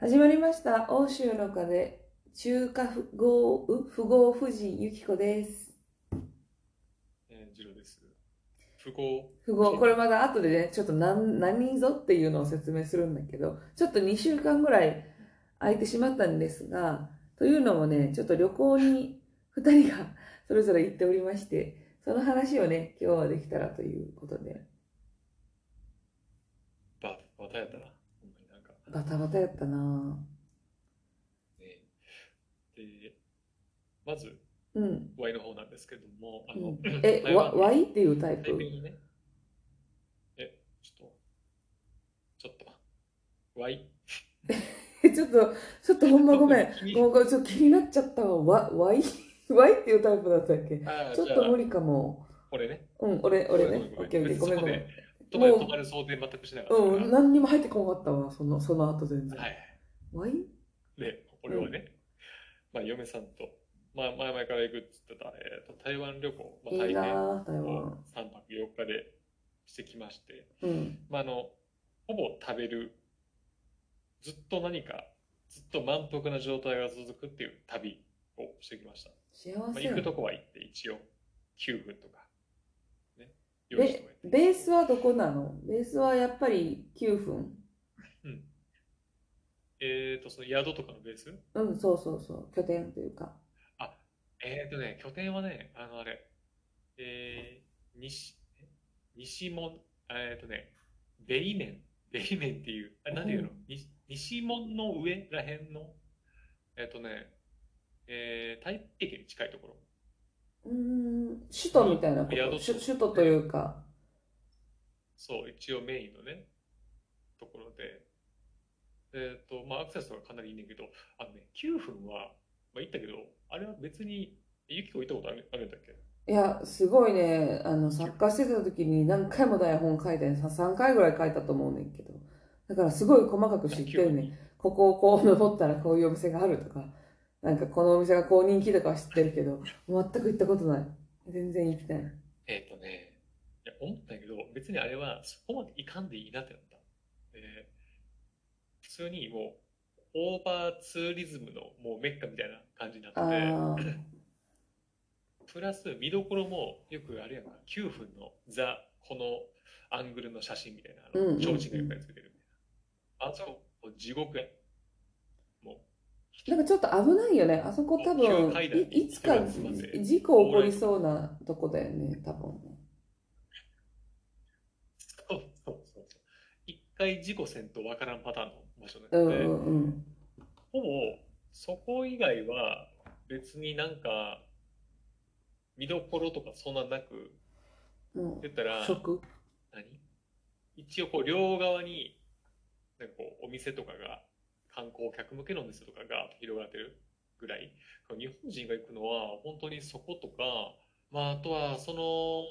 始まりました。欧州の風、中華富豪、う富豪富士ゆきこです。えー、ジロです。富豪。富豪、これまだ後でね、ちょっと何、何ぞっていうのを説明するんだけど、ちょっと2週間ぐらい空いてしまったんですが、というのもね、ちょっと旅行に2人が それぞれ行っておりまして、その話をね、今日はできたらということで、ババタやったな。バタバタやったなね、で、まず、ぁうん。Y の方なんですけども、あの、うん え、Y っていうタイプ？ね、え、ちょっと、ちょっと、Y? え ちょっと、ちょっとほんまごめん。気にごめん、ちょっと気になっちゃったわ。わ、Y? Y っていうタイプだったっけ？ちょっと無理かも。これね、うん、俺、俺ね。オッケーオッケー、ごめんごめん。止まるもう止まる想定全くしなかった。うん、何にも入ってこなかったわ、その、その後全然。はい。で、俺はね、まあ、嫁さんと、まあ、前々から行くっつってた、えーと、台湾旅行、まあ、いいな台湾。3泊4日でしてきまして、うん。まあ、あの、ほぼ食べる、ずっと何か、ずっと満腹な状態が続くっていう旅をしてきました。まあ、幸せや行くとこは行って一応9分とか、ね、用意してベおいて。ベースはどこなの？ベースはやっぱり9分うん。えっ、と、その宿とかのベース？うん、そうそうそう。拠点というか。えっ、とね、拠点はね、あの、あれ、えー、西、え？西門、えっ、とね、ベイメン、ベイメンっていう、あれ、なんていうの、西西門の上らへんの、えっ、とね、えー、台北駅に近いところ。うーん、首都みたいなこと？宿首首都というか。そう、一応メインのね、ところで、えっ、と、まあ、アクセスはかなりいいねんけど、あのね、9分は、まあ、行ったけど、あれは別に、ゆきこ行ったことあるあるんだっけ？いや、すごいね、あの、作家してた時に何回も台本書いて、さ3回ぐらい書いたと思うねんけど。だからすごい細かく知ってるね。ここをこう登ったらこういうお店があるとか、なんかこのお店がこう人気とかは知ってるけど、全く行ったことない。全然行きたい。えっ、とね、いや、思ったけど、別にあれはそこまでいかんでいいなってなった。えー普通にもう、オーバーツーリズムのもうメッカみたいな感じになってあて、あ、プラス見どころもよくあれやんか、9分のザ、このアングルの写真みたいな、あの、うんうんうん提灯がいっぱいつけてるみたいな。あそこ、地獄や。もう、なんかちょっと危ないよね。あそこ多急分、いいつか事故起こりそうなとこだよね、多分ね。そうそうそう。一回事故せんとわからんパターンの場所なうんので、うんうん。ほぼ、そこ以外は別になんか、見どころとかそんななく、も言ったら何？一応こう両側に、なんかこうお店とかが、観光客向けのお店とかが広がってるぐらい、日本人が行くのは本当にそことか、まああとはその、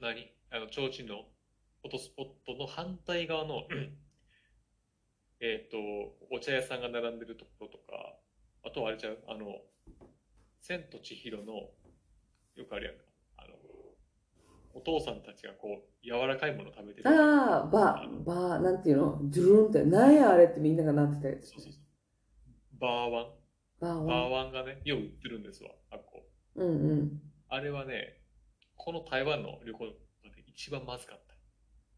何？あの、提灯のフォトスポットの反対側の、えっと、お茶屋さんが並んでるところとか、あとはあれちゃう、あの、千と千尋の、よくあるやん。か、あの、お父さんたちがこう、柔らかいもの食べてる。ああ、バー、バー、なんていうの？ドゥルンって、なんやあれってみんながなってたやつそう。そうそう。バーワン。バーバーは。ワンがね、よう売ってるんですわ、あっこ。うんうん。あれはね、この台湾の旅行で一番まずかった。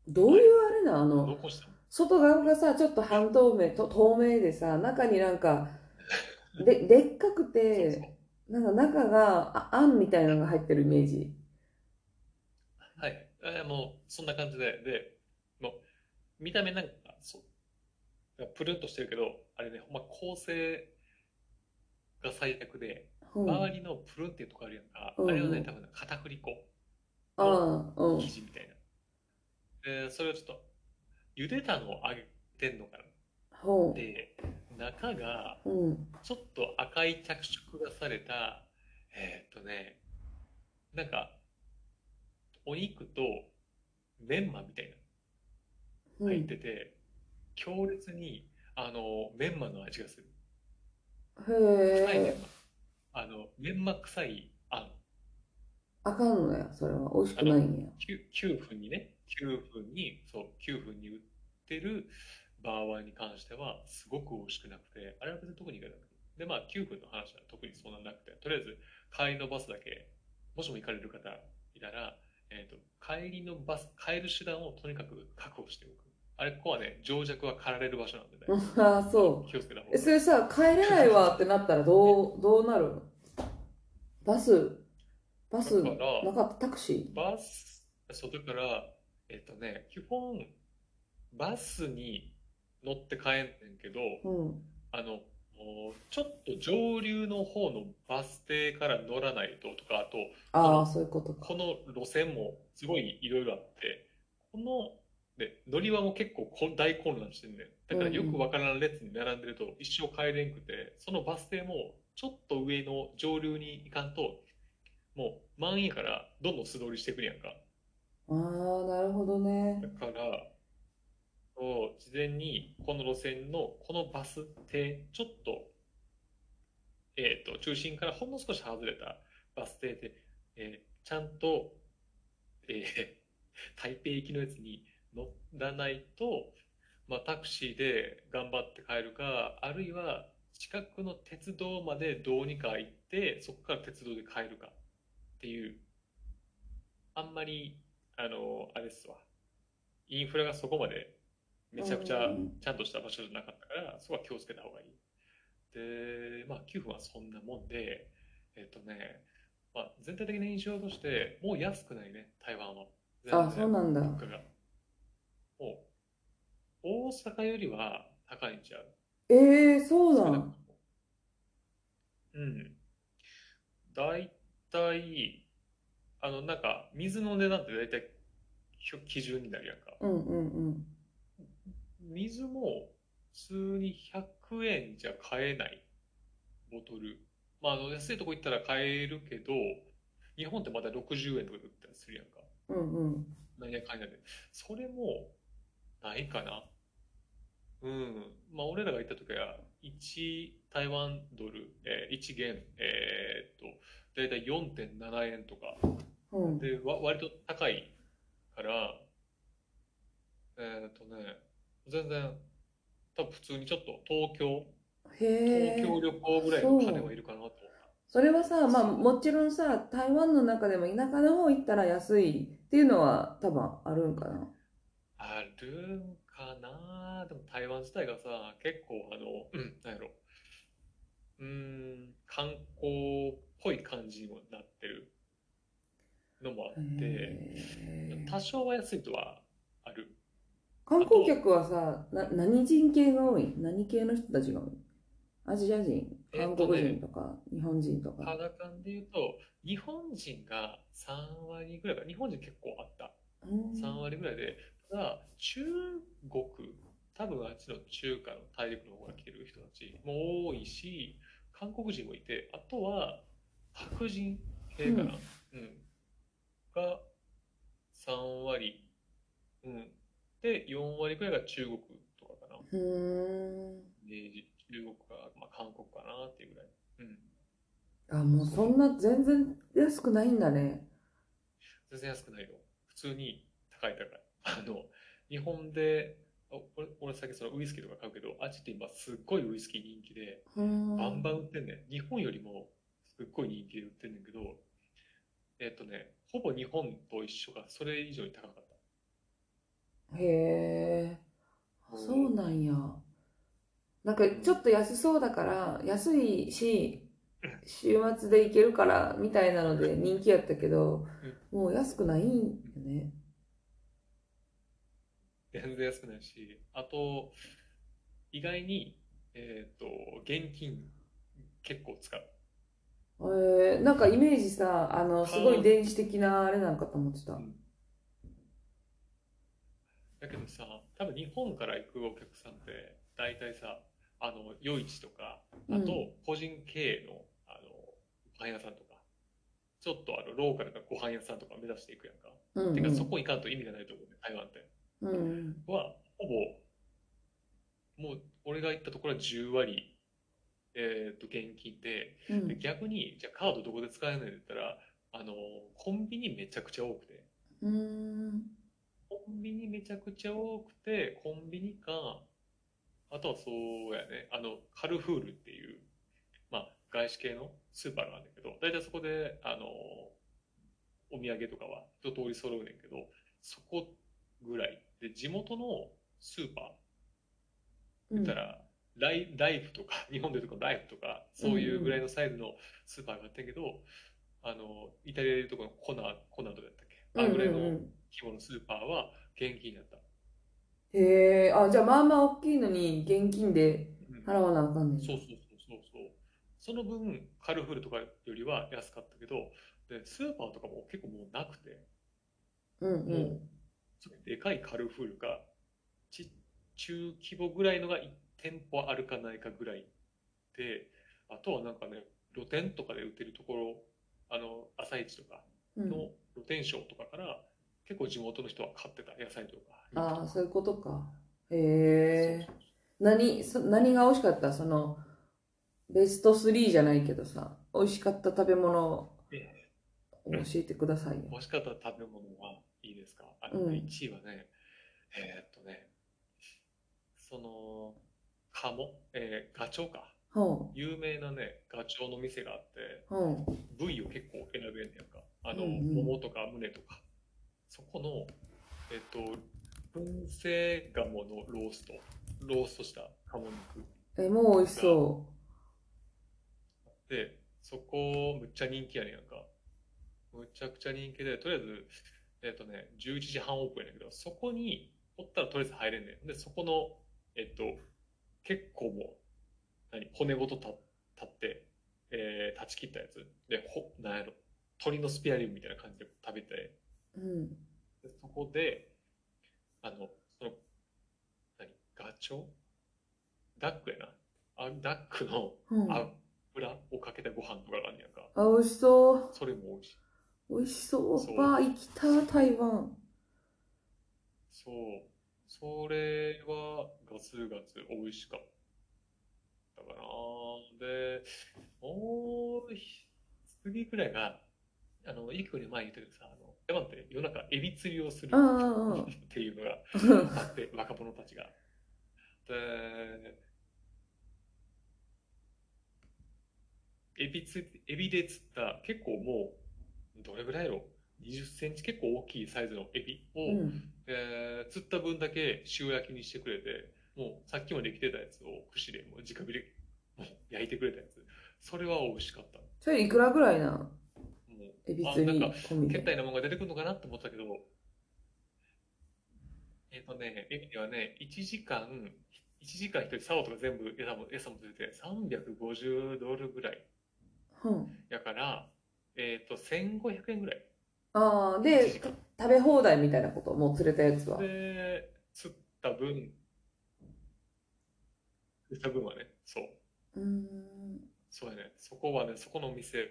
どういうあれなあの、したの？外側がさ、ちょっと半透明、と透明でさ、中になんか、で、でっかくて、なんか中が、あ、あんみたいなのが入ってるイメージ。はい。えーもう、そんな感じで、で、もう、見た目なんか、そう、プルンとしてるけど、あれね、ほんま構成が最悪で、うん、あ周りのプルンっていうとこあるやんか、うんあれはね、多分片栗粉、あ、うん生。地みたいな。で、それをちょっと、茹でたのを揚げてんのかな。ほで、中が。ちょっと赤い着色がされた、えーっとね、なんか、お肉とメンマみたいなうん。入ってて、強烈に、あの、メンマの味がする。臭いメ。ンマ。あの、メンマ臭いあん。あかんのや、それは。美味しくないんや。9, 9分にね、9分に、そう、9分に売ってる、バーワンに関してはすごく美味しくなくて、あれは別に特にいかなくて。で、まあ9分の話は特にそんななくて、とりあえず帰りのバスだけ、もしも行かれる方いたら、えっ、と、帰りのバス、帰る手段をとにかく確保しておく。あれ、ここはね、情弱は駆られる場所なんでね。ああ、そう。気をつけた方がえ、それさ、帰れないわってなったらどう、どうなるの？バス、バス、なかった？タクシバス、そう、だから、えっ、とね、基本、バスに乗って帰んねんけど、ーうん。あの、ちょっと上流の方のバス停から乗らないととか、あと、ああ、そういうことか。この路線もすごいいろいろあって、この、で、乗り場も結構こ大混乱してんねん。だからよくわからん列に並んでると一生帰れんくて、そのバス停もちょっと上の上流に行かんと、もう満員やからどんどん素通りしてくるやんか。ああ、なるほどねだ。から、そう事前にこの路線のこのバス停、ちょっと、えっと、中心からほんの少し外れたバス停で、えーちゃんと、えー 台北行きのやつに乗らないと、まあ、タクシーで頑張って帰るか、あるいは近くの鉄道までどうにか行って、そこから鉄道で帰るかっていう、あんまり、あの、あれですわ。インフラがそこまでめちゃくちゃうんちゃんとした場所じゃなかったから、そこは気をつけた方がいい。で、まあ9分はそんなもんで、えっとね、まあ全体的な印象として、もう安くないね、台湾は。あ、そうなんだ。もう、大阪よりは高いんちゃう？ええそうなん。少なくともうん。だいたい、あの、なんか、水の値段ってだいたい基準になるやんか。うんうんうん。水も普通に100円じゃ買えないボトル。まあ、あの、安いとこ行ったら買えるけど、日本ってまだ60円とかで売ったりするやんか。うんうん。何やかんやで。それも、ないかな。うん。まあ、俺らが行った時は、1台湾ドル、えー1元、えーっと、だいたい4.7円とか。うん。で、わ割と高いから、えーっとね、全然、多分普通にちょっと東京。東京旅行ぐらいの金はいるかなと思った。それはさ、まあもちろんさ、台湾の中でも田舎の方行ったら安いっていうのは多分あるんかな。あるんかなでも台湾自体がさ、結構あの、うん、なんやろ。うーん、観光っぽい感じにもなってるのもあって、多少は安いとは。観光客はさ、な、何人系が多い？何系の人たちが多い？アジア人、韓国人とか、日本人とか。肌感で言うと、日本人が3割ぐらいか、日本人結構あった。うん。3割ぐらいで、ただ、中国、多分あっちの中華の大陸の方から来てる人たちも多いし、韓国人もいて、あとは白人系かな、うん。が3割、うん、で、4割ぐらいが中国とかかな。で中国か、まあ、韓国かなっていうぐらい。うん。あ、もうそんな全然安くないんだね。全然安くないよ。普通に高い高い。あの、日本で、あ俺、俺最近そのウイスキーとか買うけど、あっちって今すっごいウイスキー人気で。バンバン売ってんねん。日本よりもすっごい人気で売ってんねんけど、えっとね、ほぼ日本と一緒か、それ以上に高かった。へえ。あそうなんや。なんかちょっと安そうだから、安いし、週末で行けるから、みたいなので人気やったけど、もう安くないんよね。全然安くないし、あと、意外に、えっと、現金結構使う。えー、なんかイメージさ、あの、すごい電子的なあれなんかと思ってた。だけどさ、多分日本から行くお客さんって、大体さ、あの、夜市とか、あとうん、個人経営の、あの、ご飯屋さんとか、ちょっとあの、ローカルなご飯屋さんとか目指していくやんか。うん、てか、そこ行かんと意味がないと思うね、台湾って。うん。うん。は、ほぼ、もう、俺が行ったところは10割、えっと、現金で、うんで逆に、じゃあカードどこで使えるのって言ったら、あの、コンビニめちゃくちゃ多くて、うーん。ンビニめちゃくちゃ多くて、コンビニか、あとはそうやね、あの、カルフールっていう、まあ、外資系のスーパーがあるんだけど、大体そこで、あの、お土産とかは一通り揃うねんけど、そこぐらい。で、地元のスーパー、言ったら、ライライフとか、日本でいうとこのライフとか、そういうぐらいのサイズのスーパーがあったけど、あの、イタリアでいうとこのコナ、コナドだったあぐらいの規模のスーパーは現金だった。へえ、あ、じゃあまあまあ大きいのに現金で払わなあかんねん。そうそうそうそうそ。の分、カルフールとかよりは安かったけど、で、スーパーとかも結構もうなくて、うんう。もうんでかいカルフールが、ち、中規模ぐらいのが1店舗あるかないかぐらいで、あとはなんかね、露店とかで売ってるところ、あの、朝市とかの露店商とかから、結構地元の人は買ってた野菜とか。ああ、そういうことか。へえ。何、そ何が美味しかった？その、ベスト3じゃないけどさ、美味しかった食べ物教えてくださいよ。美味しかった食べ物はいいですか？あの、うん1位はね、えーっとね、その、鴨、えーガチョウか。ほ有名なね、ガチョウの店があって、う。ほう。部位を結構選べんねやんか。あの、うんうんももとか胸とか。そこの、えっと、燻製鴨のロースト、ローストした鴨肉。え、もう美味しそで、そこ、むっちゃ人気やねんやんか。むちゃくちゃ人気で、とりあえず、えっとね、11時半オープンやねんけど、そこにおったらとりあえず入れんねん。で、そこの、えっと、結構もう、何、骨ごと立立って、えー、断ち切ったやつ。で、ほ、なんやろ、鶏のスペアリブみたいな感じで食べて、う。うん。でそこで、あの、その、何、ガチョ？ウダックやな。あ、ダックのうん。油をかけたご飯とかがあんねやんか。あ、美味しそう。それも美味しい。美味しそう。そうわあ、生きた、台湾。そう。それはガツガツ美味しかったかな。で、もう、次くらいが、あの、いくより前に言ったけどさ、あの、台湾って夜中エビ釣りをする。っていうのがあって、若者たちが。で、エビつ、エビで釣った結構もう、どれぐらいやろ ?20 センチ結構大きいサイズのエビを、うん。えー釣った分だけ塩焼きにしてくれて、もうさっきまで来てたやつを串でもう直火でもう焼いてくれたやつ。それは美味しかった。もそれいくらぐらいなんう、エビ釣りあなんか、込みで。けったいなものが出てくるのかなって思ったけど、えっ、とね、エビにはね、1時間、1時間一人、竿とか全部餌も、餌もついて350ドルぐらい。うん。やから、えっ、と、1500円ぐらい。ああ、1で。食べ放題みたいなこと？もう釣れたやつは。で、釣った分、釣った分はね、そう。うーん。そうやね。そこはね、そこのお店、え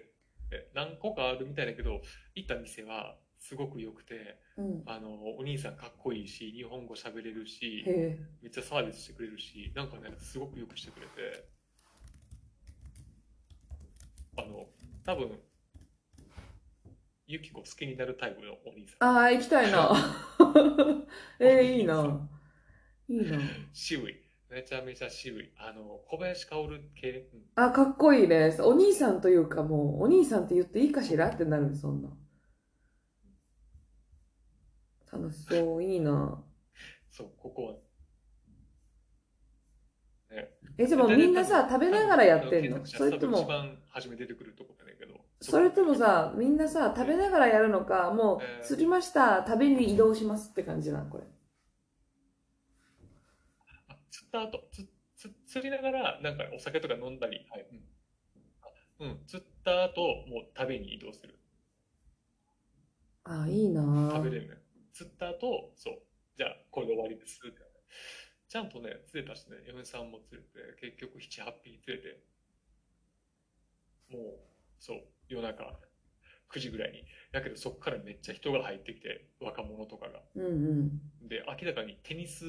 何個かあるみたいだけど、行った店はすごく良くて、うん。あの、お兄さんかっこいいし、日本語喋れるし。めっちゃサービスしてくれるし、なんかね、すごくよくしてくれて、あの、多分、ユキコ好きになるタイプのお兄さん。ああ、行きたいな。えー、いいな。いいな。渋い。めちゃめちゃ渋い。あの、小林薫系？うんあ、かっこいいね。お兄さんというかもう、お兄さんって言っていいかしらってなるそんな。楽しそう、いいな。そう、ここは。ね、え、でもみんなさ、食べながらやってんの？それとも、一番初め出てくるとこだけど。それともさ、みんなさ、食べながらやるのか、もえーう、釣りました、食べに移動しますって感じなの、これ。あ釣った後、つつ釣りながら、なんかお酒とか飲んだり、はい。うんあうん、釣った後、もう食べに移動する。あ、いいな食べれるね。釣った後、そう。じゃあ、これで終わりですって。ちゃんとね、釣れたしね、嫁さんも釣れて、結局7、8匹釣れて、もう、そう、夜中9時ぐらいに。だけど、そこからめっちゃ人が入ってきて、若者とかが。うんうん。で、明らかにテニス、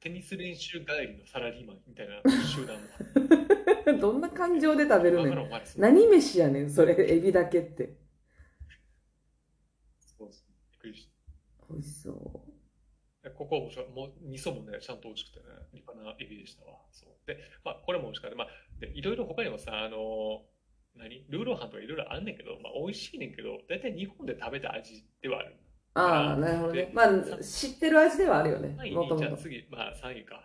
テニス練習帰りのサラリーマンみたいな集団も。どんな感情で食べるね何飯やねん、それ、エビだけって。そうそうびっくりし美味しそここ面白い。もう、味噌もね、ちゃんと美味しくてね、立派なエビでしたわ。そう。で、まあ、これも美味しかった。まあ、で、いろいろ他にもさ、あの、何？ルーローハンとかいろいろあんねんけど、まあ、美味しいねんけど、大体日本で食べた味ではある。ああ、なるほどねで。まあ、知ってる味ではあるよね3位。もとに、じゃあもと。次、まあ3位か。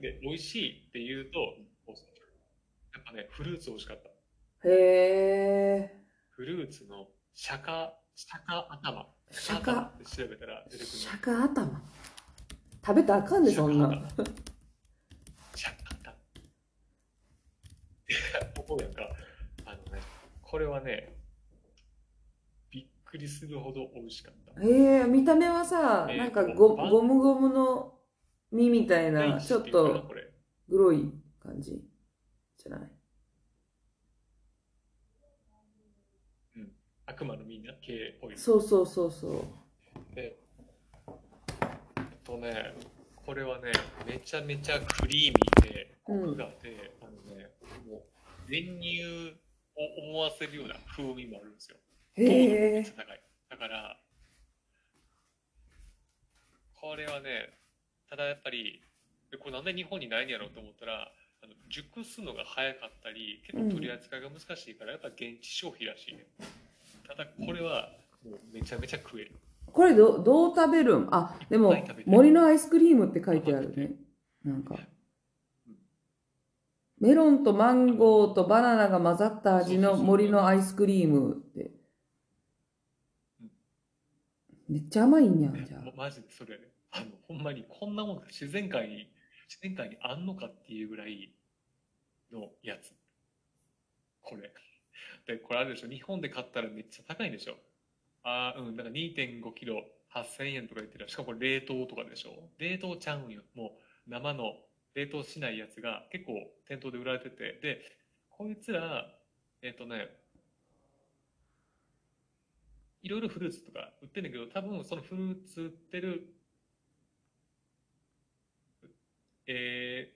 で、美味しいって言うと、やっぱね、フルーツ美味しかった。へえ。フルーツの釈迦、釈迦頭。釈迦頭って調べたら出てくる釈迦頭？食べたらあかんで、そんな。釈迦頭。ここなんか、あのね、これはね、くりするほど美味しかった。へえ、見た目はさ、えーなんかゴバンゴムゴムの実みたいな、大ちょっとこれ黒い感じじゃない？悪魔のみんな系っぽい。そうそうそうそう。えっとね、これはね、めちゃめちゃクリーミーで、コクがあって、あのね、もう、練乳を思わせるような風味もあるんですよ。めへえっちゃ。高い。だから、これはね、ただやっぱり、えこれなんで日本にないんやろうと思ったら、あの熟すのが早かったり、結構取り扱いが難しいから、やっぱ現地消費らしいね。ただこれは、もうめちゃめちゃ食える。これどどう食べるん？あ、でも森のアイスクリームって書いてあるね。なんか。メロンとマンゴーとバナナが混ざった味の森のアイスクリームって。めっちゃ甘いんやん、じゃマジでそれ。あの、ほんまにこんなもんが自然界に、自然界にあんのかっていうぐらいのやつ。これ。で、これあるでしょ。日本で買ったらめっちゃ高いんでしょ。ああ、うん、なんか2.5キロ8000円とか言ってる。しかもこれ冷凍とかでしょ。冷凍ちゃうんよ。もう生の冷凍しないやつが結構店頭で売られてて。で、こいつら、えっ、とね、いろいろフルーツとか売ってるんだけど、多分そのフルーツ売ってる、え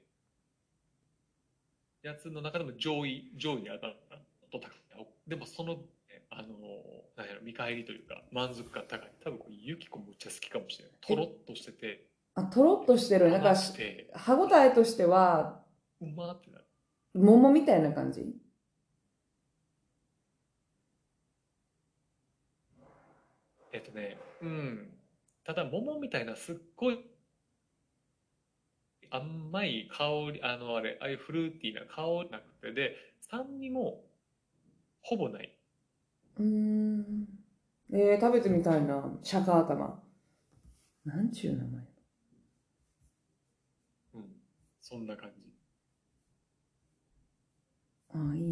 ー、やつの中でも上位、上位に当たるかな。と高いでもその、ねあの、なんやろ、見返りというか、満足感高い。多分これ、ユキコむっちゃ好きかもしれない。とろっとしてて、あ。あ、とろっとしてる？なんか歯ごたえとしては、うまーってなる。桃みたいな感じ？っとね、うん。ただ、桃みたいなすっごい甘い香り、あの、あれ、ああいうフルーティーな香りなくて、で、酸味もほぼない。うーん。えー、食べてみたいな。釈迦頭。なんちゅう名前うん。そんな感じ。あ、いいね。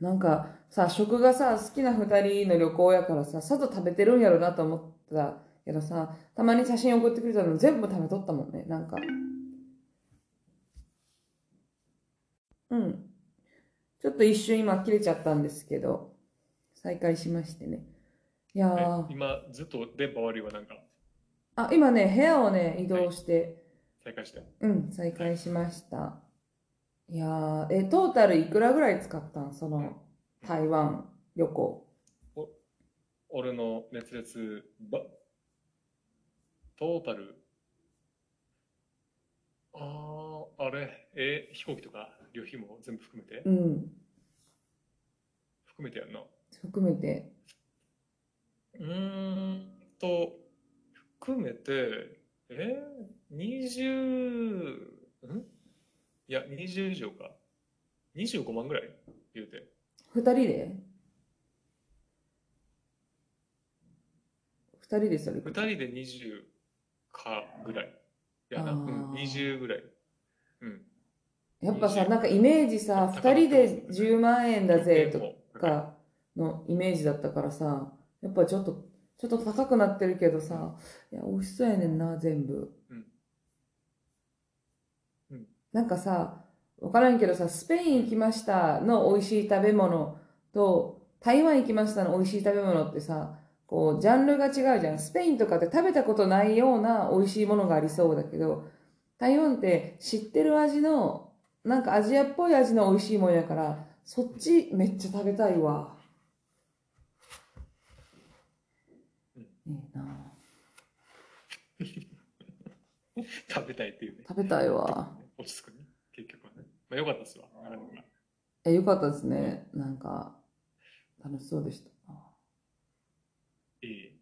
なんかさ、食がさ、好きな二人の旅行やからさ、さぞ食べてるんやろなと思ったけどさ、たまに写真送ってくれたの全部食べとったもんね、なんか。うん。ちょっと一瞬今切れちゃったんですけど、再開しましてね。いやえー、今、ずっと電波悪いわ、なんか、あ、今ね、部屋をね、移動して、再開して。うん、再開しました。いやー、え、トータルいくらぐらい使ったん？その、台湾旅行。俺の熱烈ば、トータル、ああ、あれ、え、飛行機とか旅費も全部含めて？うん、含めてやんな。含めて。うーんと、含めて、え？20、ん？いや、20以上か。25万ぐらい？言うて。二人で？二人でそれ？2人で20かぐらい。いやな、うん、20ぐらい。うん。やっぱさ、なんかイメージさ、二人で10万円だぜとかのイメージだったからさ、やっぱちょっと、ちょっと高くなってるけどさ、いや、美味しそうやねんな、全部。うんうんなんかさ、わからんけどさ、スペイン行きましたの美味しい食べ物と、台湾行きましたの美味しい食べ物ってさ、こう、ジャンルが違うじゃん。スペインとかって食べたことないような美味しいものがありそうだけど、台湾って知ってる味の、なんかアジアっぽい味の美味しいもんやから、そっちめっちゃ食べたいわ。うんいいな 食べたいっていうね。食べたいわ。落ち着くね。結局はね。まあよかったですわ。あのがえ、よかったですね。なんか、楽しそうでした。え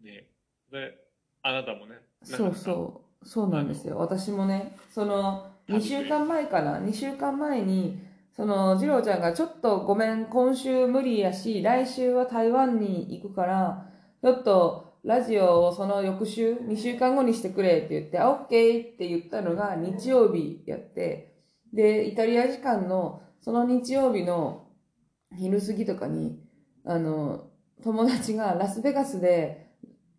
え。ねで、あなたもね。そうう。そう。そうなんですよ。私もね、その、2週間前かな ?2 週間前に、その、次郎ちゃんがちょっとごめん、今週無理やし、来週は台湾に行くから、ちょっと、ラジオをその翌週、2週間後にしてくれって言って、あ、オッケーって言ったのが日曜日やって、で、イタリア時間の、その日曜日の昼過ぎとかに、あの、友達がラスベガスで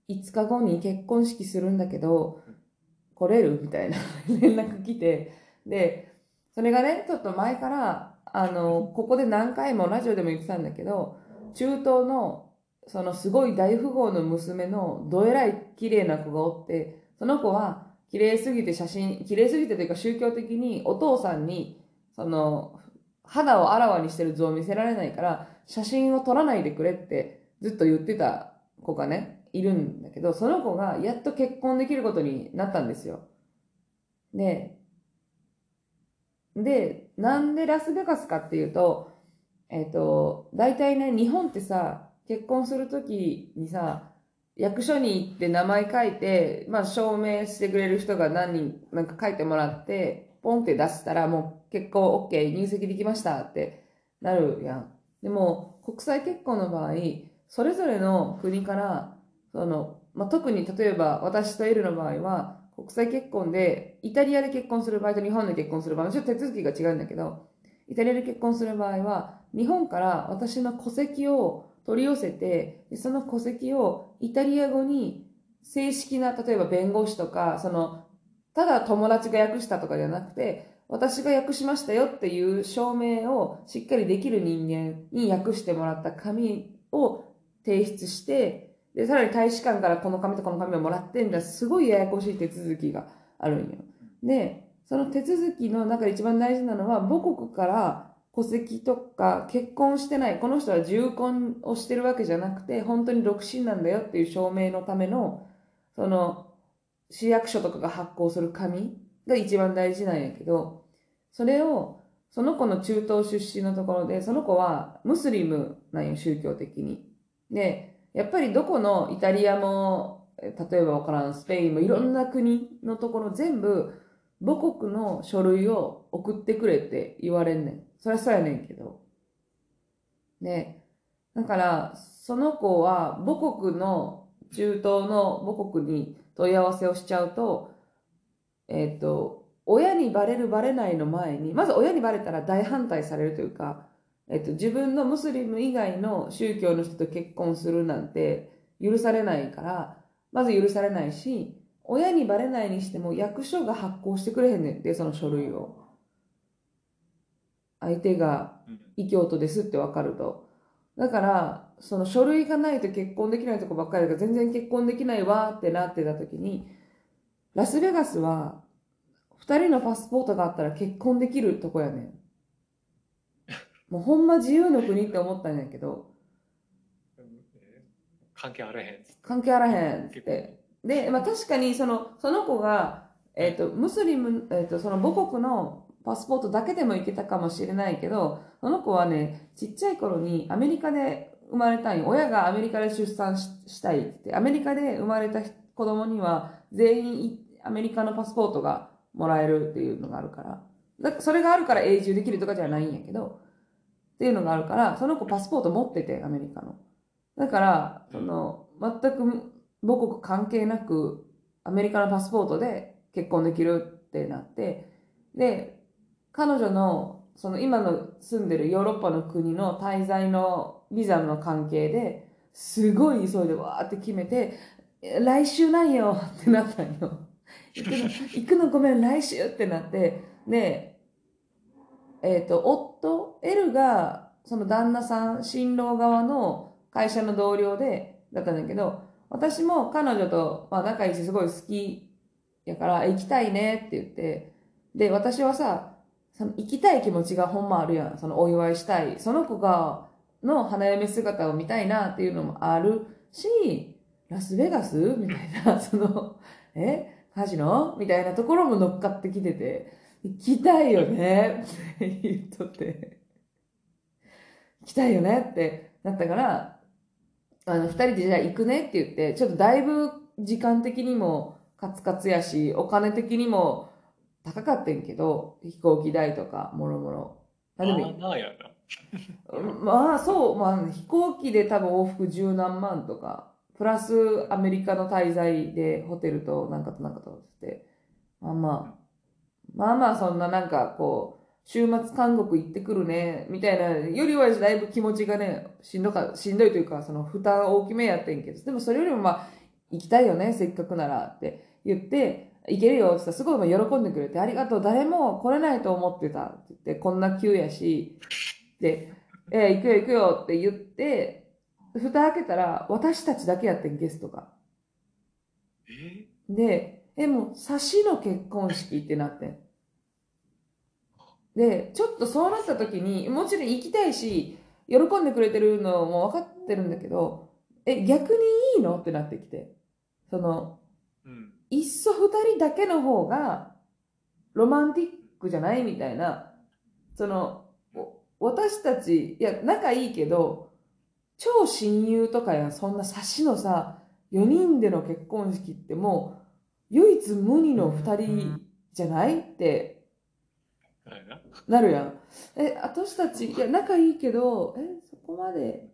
5日後に結婚式するんだけど、来れるみたいな 連絡来て、で、それがね、ちょっと前から、あの、ここで何回もラジオでも言ってたんだけど、中東の、そのすごい大富豪の娘のどえらい綺麗な子がおって、その子は綺麗すぎて写真、綺麗すぎてというか宗教的にお父さんに、その、肌をあらわにしてる図を見せられないから、写真を撮らないでくれってずっと言ってた子がね、いるんだけど、その子がやっと結婚できることになったんですよ。で、で、なんでラスベガスかっていうと、えっ、と、大体ね、日本ってさ、結婚するときにさ、役所に行って名前書いて、まあ証明してくれる人が何人、なんか書いてもらって、ポンって出したらもう結婚 OK、入籍できましたってなるやん。でも、国際結婚の場合、それぞれの国から、その、まあ、特に例えば私とエルの場合は、国際結婚で、イタリアで結婚する場合と日本で結婚する場合、ちょっと手続きが違うんだけど、イタリアで結婚する場合は、日本から私の戸籍を取り寄せて、その戸籍をイタリア語に正式な、例えば弁護士とか、その、ただ友達が訳したとかじゃなくて、私が訳しましたよっていう証明をしっかりできる人間に訳してもらった紙を提出して、で、さらに大使館からこの紙とこの紙をもらってんだ。すごいややこしい手続きがあるんよ。で、その手続きの中で一番大事なのは、母国から戸籍とか結婚してない、この人は重婚をしてるわけじゃなくて、本当に独身なんだよっていう証明のための、その、市役所とかが発行する紙が一番大事なんやけど、それを、その子の中東出身のところで、その子はムスリムなんよ、宗教的に。で、やっぱりどこのイタリアも、例えばわからん、スペインもいろんな国のところ全部母国の書類を送ってくれって言われんねん。そりゃそうやねんけど。で、だから、その子は母国の中東の母国に問い合わせをしちゃうと、えっ、と、親にバレるバレないの前に、まず親にバレたら大反対されるというか、えっと、自分のムスリム以外の宗教の人と結婚するなんて許されないから、まず許されないし、親にバレないにしても役所が発行してくれへんねんって、その書類を。相手がうん異教徒ですって分かると。だから、その書類がないと結婚できないとこばっかりだから全然結婚できないわってなってた時に、ラスベガスは二人のパスポートがあったら結婚できるとこやねん。もうほんま自由の国って思ったんやけど、えー関係あらへん。関係あらへんって。で、まあ確かにその、その子が、えっ、と、ムスリム、えっ、と、その母国のパスポートだけでも行けたかもしれないけど、その子はね、ちっちゃい頃にアメリカで生まれたんよ。親がアメリカで出産したいって、アメリカで生まれた子供には全員アメリカのパスポートがもらえるっていうのがあるから。だそれがあるから永住できるとかじゃないんやけど、っていうのがあるから、その子パスポート持ってて、アメリカの。だから、その、全く母国関係なく、アメリカのパスポートで結婚できるってなって、で、彼女の、その今の住んでるヨーロッパの国の滞在のビザの関係で、すごい急いでわーって決めて、来週なんよってなったんよ。行くの、行くのごめん、来週ってなって、で、えっ、と、夫、エルが、その旦那さん、新郎側の会社の同僚で、だったんだけど、私も彼女と、まあ、仲いいし、すごい好きやから、行きたいねって言って、で、私はさ、その行きたい気持ちがほんまあるやん。そのお祝いしたい。その子が、の花嫁姿を見たいなっていうのもあるし、ラスベガスみたいな、その、え？カジノみたいなところも乗っかってきてて、行きたいよねって言っとって、行きたいよねってなったから、あの、二人でじゃあ行くねって言って、ちょっとだいぶ時間的にもカツカツやし、お金的にも高かってんけど、飛行機代とか、もろもろ。あでもまあ、やな。まあそう、まあ飛行機で多分往復十何万とか、プラスアメリカの滞在でホテルとなんかとなんかとって、まあまあ、まあまあそんななんかこう、週末韓国行ってくるね、みたいなよりはだいぶ気持ちがね、しんどか、しんどいというか、その負担大きめやってんけど、でもそれよりもまあ、行きたいよね、せっかくならって言って、行けるよって言ったらすごいまあ喜んでくれて、ありがとう、誰も来れないと思ってたって言って、こんな急やし、で、えー行くよ行くよって言って、蓋開けたら私たちだけやってん、ゲストが。えで、え、もう、差しの結婚式ってなってん。で、ちょっとそうなった時に、もちろん行きたいし、喜んでくれてるのも分かってるんだけど、え、逆にいいの？ってなってきて。その、うん。いっそ二人だけの方が、ロマンティックじゃないみたいな、その、お私たち、いや、仲いいけど、超親友とかや、そんな差しのさ、4人での結婚式ってもう、唯一無二の二人じゃない？ってな。るやん。え、私たち、いや、仲いいけど、え、そこまで？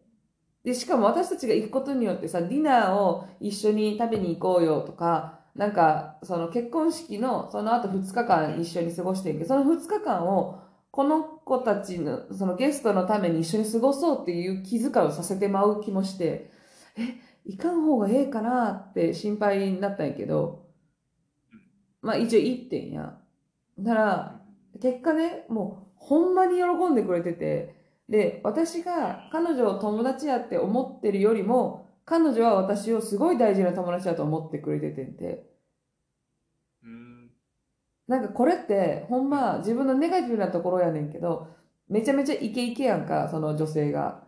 で、しかも私たちが行くことによってさ、ディナーを一緒に食べに行こうよとか、なんか、その結婚式のその後2日間一緒に過ごしてんけど、その2日間を、この子たちの、そのゲストのために一緒に過ごそうっていう気遣いをさせてまう気もして、え、行かん方がええかなって心配になったんやけど、まあ一応行ってんや。だから、結果ね、もう、ほんまに喜んでくれてて、で、私が彼女を友達やって思ってるよりも、彼女は私をすごい大事な友達だと思ってくれててんて。うん。なんかこれって、ほんま自分のネガティブなところやねんけど、めちゃめちゃイケイケやんか、その女性が。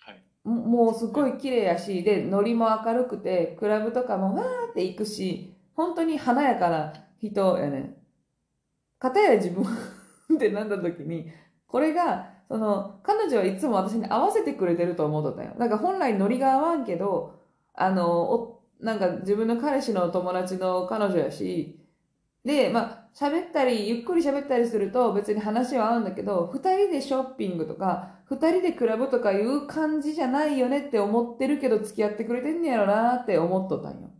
はい。ももうすごい綺麗やし、で、ノリも明るくて、クラブとかもわーって行くし、本当に華やかな人やねん。かたや自分ってなった時に、これが、その、彼女はいつも私に合わせてくれてると思っとったんよ。なんか本来ノリが合わんけど、あの、おなんか自分の彼氏の友達の彼女やし、で、まあ、喋ったり、ゆっくり喋ったりすると別に話は合うんだけど、二人でショッピングとか、二人でクラブとかいう感じじゃないよねって思ってるけど付き合ってくれてんねやろなって思っとったんよ。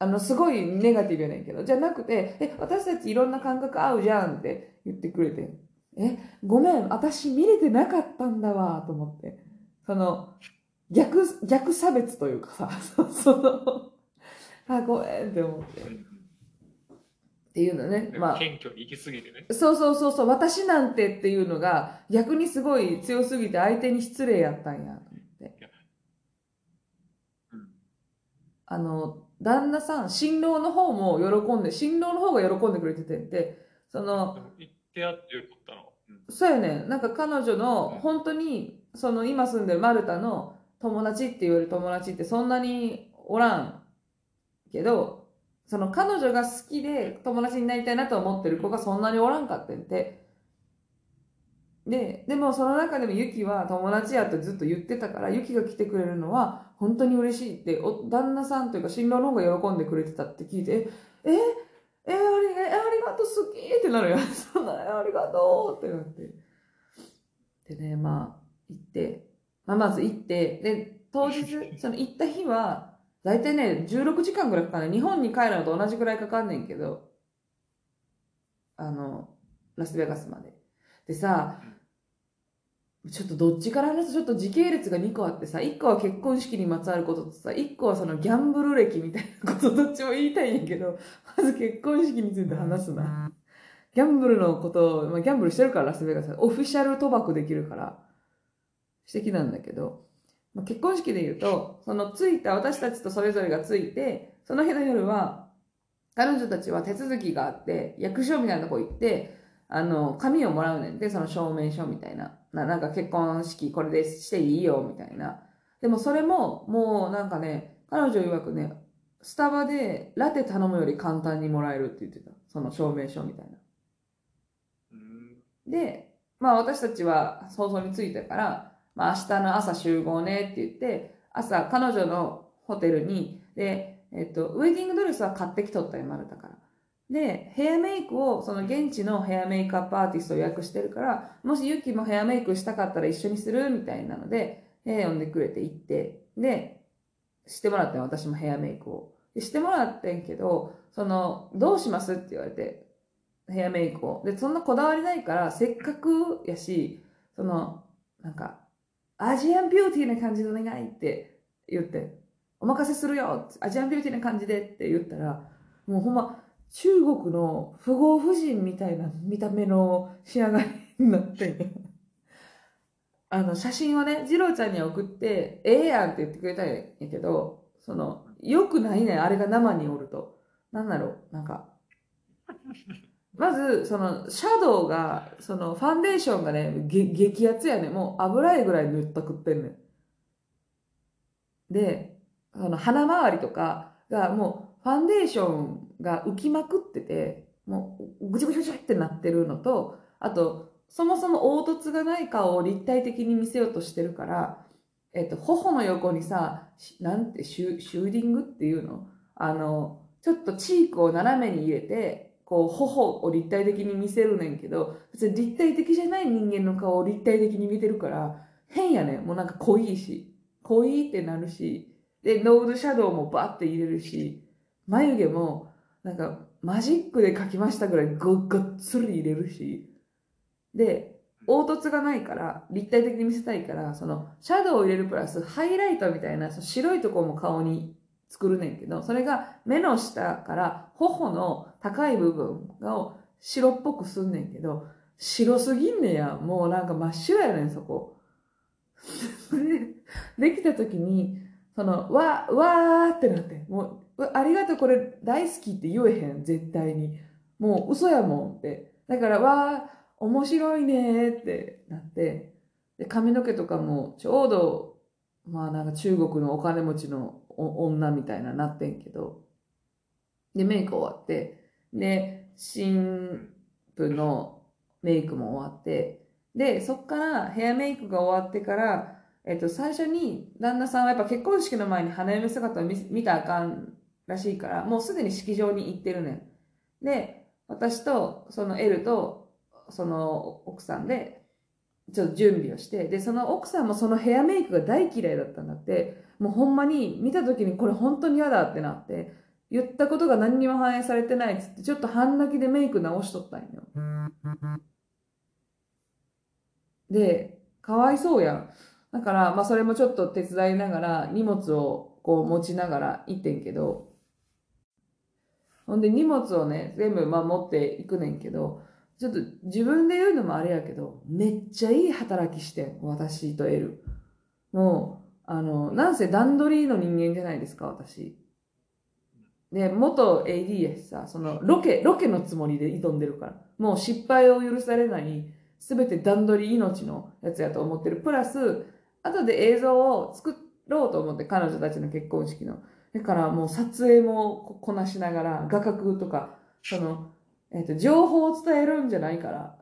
あの、すごいネガティブやねんけど、じゃなくて、え、私たちいろんな感覚合うじゃんって言ってくれて、え、ごめん、私見れてなかったんだわ、と思って。その、逆、逆差別というかさ、そ その、あ、ごめんって思って。うんっていうのね。まあ、謙虚に行き過ぎてね。そうそうそうそう、私なんてっていうのが逆にすごい強すぎて相手に失礼やったんやと思って。うん。あの、旦那さん、新郎の方も喜んで、新郎の方が喜んでくれててで、その、行ってやってよかったな。うん。そうやねん。なんか彼女のうん本当に、その今住んでるマルタの友達って言われる友達ってそんなにおらんけど、その彼女が好きで友達になりたいなと思ってる子がそんなにおらんかってんて。で、でもその中でもユキは友達やってずっと言ってたから、ユキが来てくれるのは本当に嬉しいって、お旦那さんというか新郎の方が喜んでくれてたって聞いて、え、え、え、ありえありがとう、好きってなるよ。そんな、えありがとうってなって。でね、まあ、行って、まあ、まず行って、で、当日、その行った日は、だいたいね、16時間ぐらいかかんない。日本に帰るのと同じぐらいかかんねんけど、あの、ラスベガスまで。でさ、ちょっとどっちから話す？とちょっと時系列が2個あってさ、1個は結婚式にまつわることとさ、1個はそのギャンブル歴みたいなことどっちも言いたいんやけど、まず結婚式について話すな。ギャンブルのことを、まあ、ギャンブルしてるからラスベガス。オフィシャル賭博できるから、素敵なんだけど、まあ、結婚式で言うと、その着いた私たちとそれぞれが着いて、その日の夜は、彼女たちは手続きがあって、役所みたいなとこ行って、あの、紙をもらうねんで、その証明書みたいな。ななんか結婚式これでしていいよ、みたいな。でもそれも、もうなんかね、彼女曰くね、スタバでラテ頼むより簡単にもらえるって言ってた。その証明書みたいな。うん。で、まあ私たちは早々に着いたから、まあ明日の朝集合ねって言って、朝彼女のホテルに、で、えっと、ウェディングドレスは買ってきとったよ、マルタから。で、ヘアメイクを、その現地のヘアメイクアップアーティストを予約してるから、もしユキもヘアメイクしたかったら一緒にするみたいなので、え呼んでくれて行って、で、してもらったよ、私もヘアメイクを。でしてもらってんけど、その、どうしますって言われて、ヘアメイクを。で、そんなこだわりないから、せっかくやし、その、なんか、アジアンビューティーな感じでお願いって言って、お任せするよアジアンビューティーな感じでって言ったら、もうほんま、中国の富豪婦人みたいな見た目の仕上がりになってあの、写真をね、次郎ちゃんに送って、ええやんって言ってくれたんやけど、その、よくないねあれが生におると。なんだろう、なんか。まず、その、シャドウが、その、ファンデーションがね、げ激アツやねもう油絵ぐらい塗ったくってんねん。で、その、鼻周りとかが、もう、ファンデーションが浮きまくってて、もう、ぐちゃぐちぐちってなってるのと、あと、そもそも凹凸がない顔を立体的に見せようとしてるから、えっと、頬の横にさ、なんて、シュシューディングっていうの？あの、ちょっとチークを斜めに入れて、こう、頬を立体的に見せるねんけど、別に立体的じゃない人間の顔を立体的に見てるから、変やねん。もうなんか濃いし、濃いってなるし、で、ノードシャドウもバッて入れるし、眉毛も、なんか、マジックで描きましたぐらいごがっつり入れるし、で、凹凸がないから、立体的に見せたいから、その、シャドウを入れるプラス、ハイライトみたいな、その白いところも顔に作るねんけど、それが目の下から頬の高い部分を白っぽくすんねんけど、白すぎんねや。もうなんか真っ白やねん、そこ。で、できた時に、その、わ、わーってなって、もう、うありがとう、これ大好きって言えへん、絶対に。もう嘘やもんって。だから、わー、面白いねーってなって、で、髪の毛とかもちょうど、まあなんか中国のお金持ちの女みたいななってんけど、で、メイク終わって、で、新婦のメイクも終わって、で、そっからヘアメイクが終わってから、えっと、最初に旦那さんはやっぱ結婚式の前に花嫁姿を見見たあかんらしいから、もうすでに式場に行ってるねん。で、私とそのエルとその奥さんで、ちょっと準備をして、で、その奥さんもそのヘアメイクが大嫌いだったんだって、もうほんまに見た時にこれ本当に嫌だってなって、言ったことが何にも反映されてないっつって、ちょっと半泣きでメイク直しとったんよ。で、かわいそうやん。だから、まあそれもちょっと手伝いながら、荷物をこう持ちながら行ってんけど、ほんで荷物をね、全部ま持っていくねんけど、ちょっと自分で言うのもあれやけど、めっちゃいい働きして、私とエル。もう、あの、なんせ段取りの人間じゃないですか、私。で、元 AD やしさ、その、ロケ、ロケのつもりで挑んでるから。もう失敗を許されない、すべて段取り命のやつやと思ってる。プラス、後で映像を作ろうと思って、彼女たちの結婚式の。だからもう撮影もこなしながら、画角とか、その、えっ、と、情報を伝えるんじゃないから、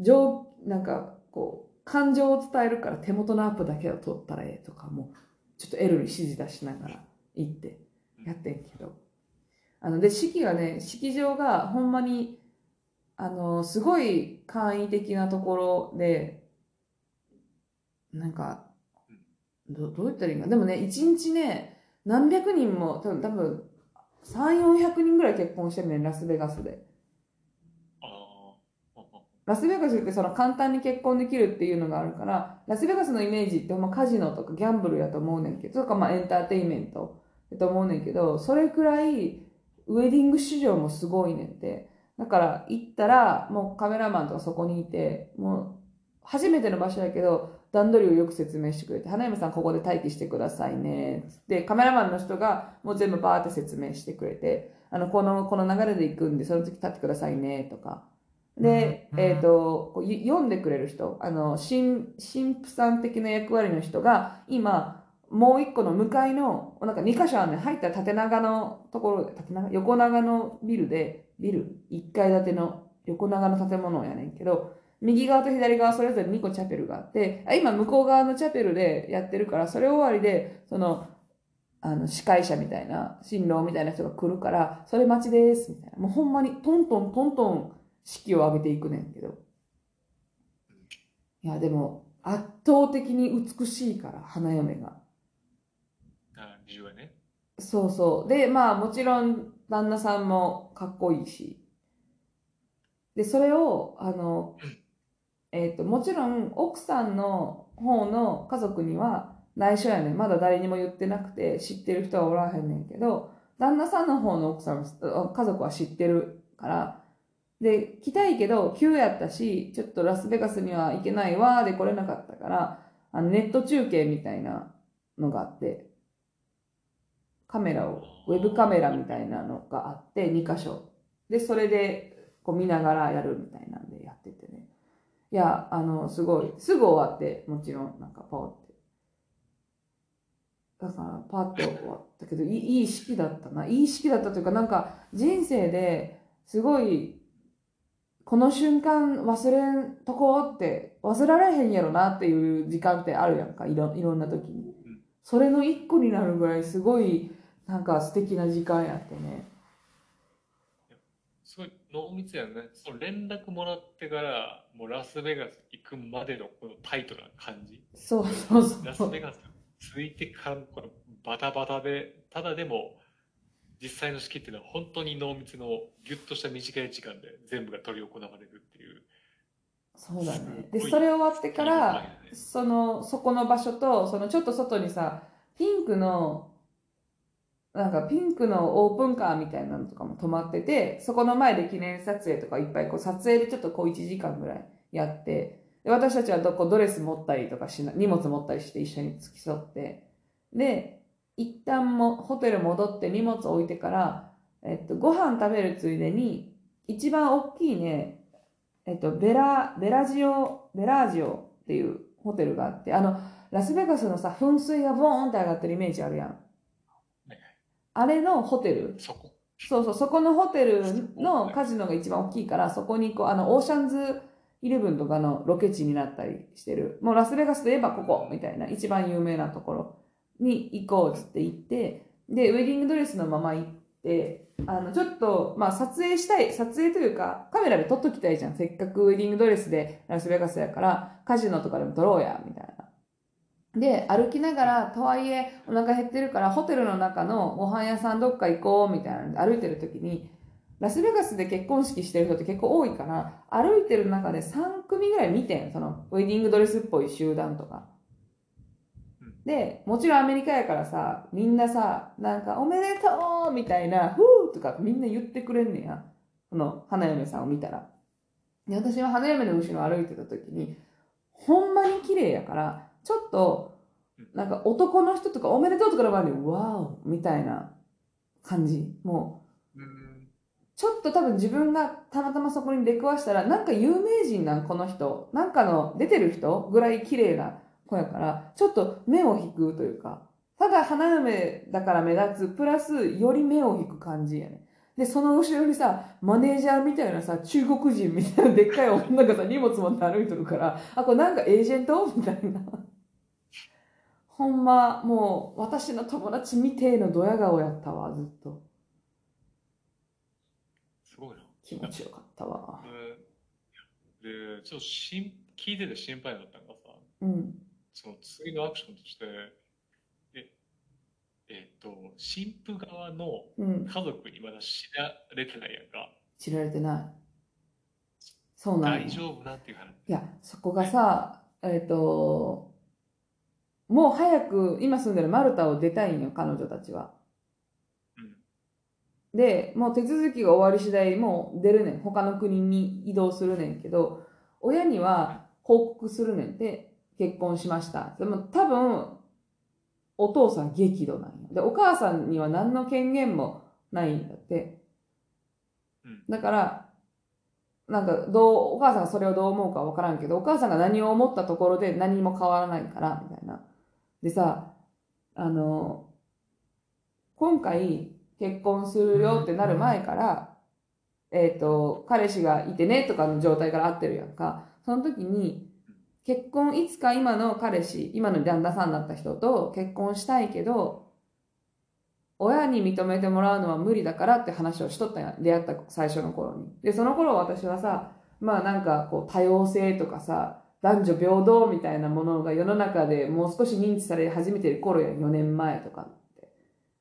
情、なんか、こう、感情を伝えるから手元のアップだけを撮ったらええとかも、ちょっと L に指示出しながら行って、やってんけど。あの、で、式がね、式場がほんまに、あの、すごい簡易的なところで、なんか、どどう言ったらいいか。でもね、一日ね、何百人も、多分、多分、3、400人ぐらい結婚してるねん、ラスベガスで。ああ。ラスベガスってその簡単に結婚できるっていうのがあるから、ラスベガスのイメージってほんまカジノとかギャンブルやと思うねんけど、とかまあエンターテインメントやと思うねんけど、それくらいウェディング市場もすごいねんて。だから行ったらもうカメラマンとかそこにいて、もう初めての場所やけど、段取りをよく説明してくれて、花嫁さんここで待機してくださいね。つって、カメラマンの人がもう全部バーって説明してくれて、あの、この、この流れで行くんで、その時立ってくださいね、とか。で、えっ、と、こうい読んでくれる人、あの、新、神父さん的な役割の人が、今、もう一個の向かいの、なんか2箇所あるね。入ったら縦長のところで、縦長横長のビルで、ビル ?1 階建ての横長の建物やねんけど、右側と左側それぞれ2個チャペルがあって、あ今向こう側のチャペルでやってるから、それ終わりで、その、あの、司会者みたいな、新郎みたいな人が来るから、それ待ちです、みたいな。もうほんまにトントントントン式を上げていくねんけど。いや、でも、圧倒的に美しいから、花嫁が。あ理由はね。そうそう。で、まあもちろん旦那さんもかっこいいし。で、それを、あの、えっ、と、もちろん奥さんの方の家族には内緒やねん。まだ誰にも言ってなくて知ってる人はおらへんねんけど、旦那さんの方の奥さん、家族は知ってるから、で、来たいけど急やったし、ちょっとラスベガスには行けないわー、で来れなかったから、あのネット中継みたいなのがあって、カメラを、ウェブカメラみたいなのがあって、2箇所。で、それで、こう見ながらやるみたいな。いや、あの、すごい、すぐ終わって、もちろん、なんかパーって。だから、パーって終わったけど、いい いい式だったな。いい式だったというか、なんか、人生ですごい、この瞬間忘れんとこって、忘れられへんやろなっていう時間ってあるやんか、いろいろんな時に。それの一個になるぐらい、すごい、なんか素敵な時間やってね。濃密やね。その連絡もらってから、もうラスベガス行くまでのこのタイトな感じ。そうそうそう。ラスベガス着いてからのこのバタバタで、ただでも、実際の式っていうのは本当に濃密のギュッとした短い時間で全部が執り行われるっていう。そうだね。すで、それ終わってから、だねその、そこの場所と、そのちょっと外にさ、ピンクの、なんかピンクのオープンカーみたいなのとかも止まってて、そこの前で記念撮影とかいっぱいこう撮影でちょっとこう1時間ぐらいやって、で私たちはどこドレス持ったりとかしな、荷物持ったりして一緒に付き添って、で、一旦もホテル戻って荷物置いてから、えっと、ご飯食べるついでに、一番大きいね、えっと、ベラ、ベラジオ、ベラージオっていうホテルがあって、あの、ラスベガスのさ、噴水がボーンって上がってるイメージあるやん。あれのホテル？そこ。そうそう、そこのホテルのカジノが一番大きいから、そこにこう、あの、オーシャンズイレブンとかのロケ地になったりしてる。もうラスベガスといえばここ、みたいな、一番有名なところに行こうって行って、で、ウェディングドレスのまま行って、あの、ちょっと、まあ、撮影したい、撮影というか、カメラで撮っときたいじゃん。せっかくウェディングドレスでラスベガスやから、カジノとかでも撮ろうや、みたいな。で、歩きながら、とはいえ、お腹減ってるから、ホテルの中のご飯屋さんどっか行こう、みたいなんで歩いてる時に、ラスベガスで結婚式してる人って結構多いから、歩いてる中で3組ぐらい見てん。その、ウェディングドレスっぽい集団とか。で、もちろんアメリカやからさ、みんなさ、なんか、おめでとうみたいな、ふーとかみんな言ってくれんねや。この花嫁さんを見たら。で、私は花嫁の後ろを歩いてた時に、ほんまに綺麗やから、ちょっと、なんか男の人とかおめでとうとかの前に、わおみたいな感じ。もう、うん。ちょっと多分自分がたまたまそこに出くわしたら、なんか有名人なんこの人、なんかの出てる人ぐらい綺麗な子やから、ちょっと目を引くというか、ただ花嫁だから目立つ、プラスより目を引く感じやね。で、その後ろにさ、マネージャーみたいなさ、中国人みたいなでっかい女がさ、荷物持って歩いてるから、あ、これなんかエージェント？みたいな。ほんま、もう、私の友達みてえのドヤ顔やったわ、ずっと。すごいな。気持ちよかったわ。で、でちょっとしん聞いてて心配だったのがさ、うん。その次のアクションとして、え、えっと、新婦側のうん。家族にまだ知られてないやんか。知られてない。そうなんや大丈夫なんていう話。いや、そこがさ、えっ、と、もう早く今住んでるマルタを出たいんよ、彼女たちは。うん。で、もう手続きが終わり次第、もう出るねん。他の国に移動するねんけど、親には報告するねんで、結婚しました。でも多分、お父さん激怒なんよ。で、お母さんには何の権限もないんだって。うん。だから、なんか、どう、お母さんがそれをどう思うかわからんけど、お母さんが何を思ったところで何も変わらないから、みたいな。でさ、あの、今回結婚するよってなる前から、えっ、と、彼氏がいてねとかの状態から会ってるやんか。その時に、結婚いつか今の彼氏、今の旦那さんだった人と結婚したいけど、親に認めてもらうのは無理だからって話をしとったん。出会った最初の頃に。で、その頃私はさ、まあなんかこう多様性とかさ、男女平等みたいなものが世の中でもう少し認知され始めてる頃や4年前とかって。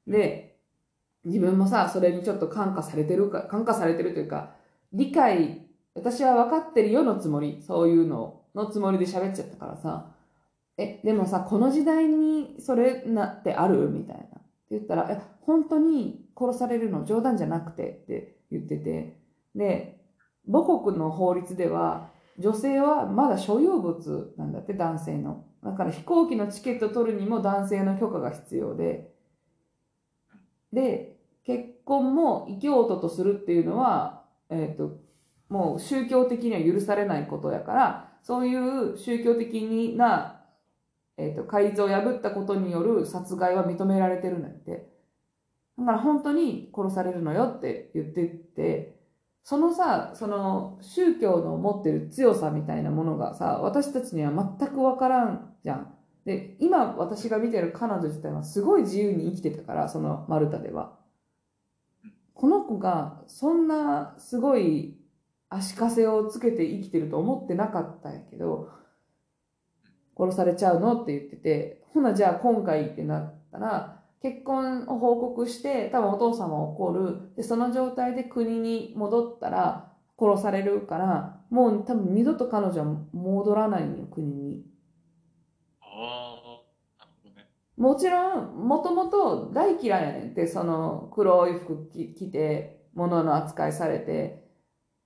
で、自分もさ、それにちょっと感化されてるか、感化されてるというか、理解、私は分かってるよのつもり、そういうののつもりで喋っちゃったからさ、え、でもさ、この時代にそれなってあるみたいな。って言ったら、え、本当に殺されるの冗談じゃなくてって言ってて、で、母国の法律では、女性はまだ所有物なんだって、男性の。だから飛行機のチケット取るにも男性の許可が必要で、で、結婚も異教徒とするっていうのは、えっ、と、もう宗教的には許されないことやから、そういう宗教的な、えっ、と、戒律を破ったことによる殺害は認められてるんだって。だから本当に殺されるのよって言ってて、そのさ、その宗教の持ってる強さみたいなものがさ、私たちには全くわからんじゃん。で、今私が見てる彼女自体はすごい自由に生きてたから、そのマルタでは。この子がそんなすごい足かせをつけて生きてると思ってなかったんやけど、殺されちゃうのって言ってて、ほなじゃあ今回ってなったら、結婚を報告して、多分お父さんは怒る。で、その状態で国に戻ったら殺されるから、もう多分二度と彼女は戻らないのよ、国に。ああ、なるほどね。もちろん、もともと大嫌いやねんって、その黒い服着着て、物の扱いされて、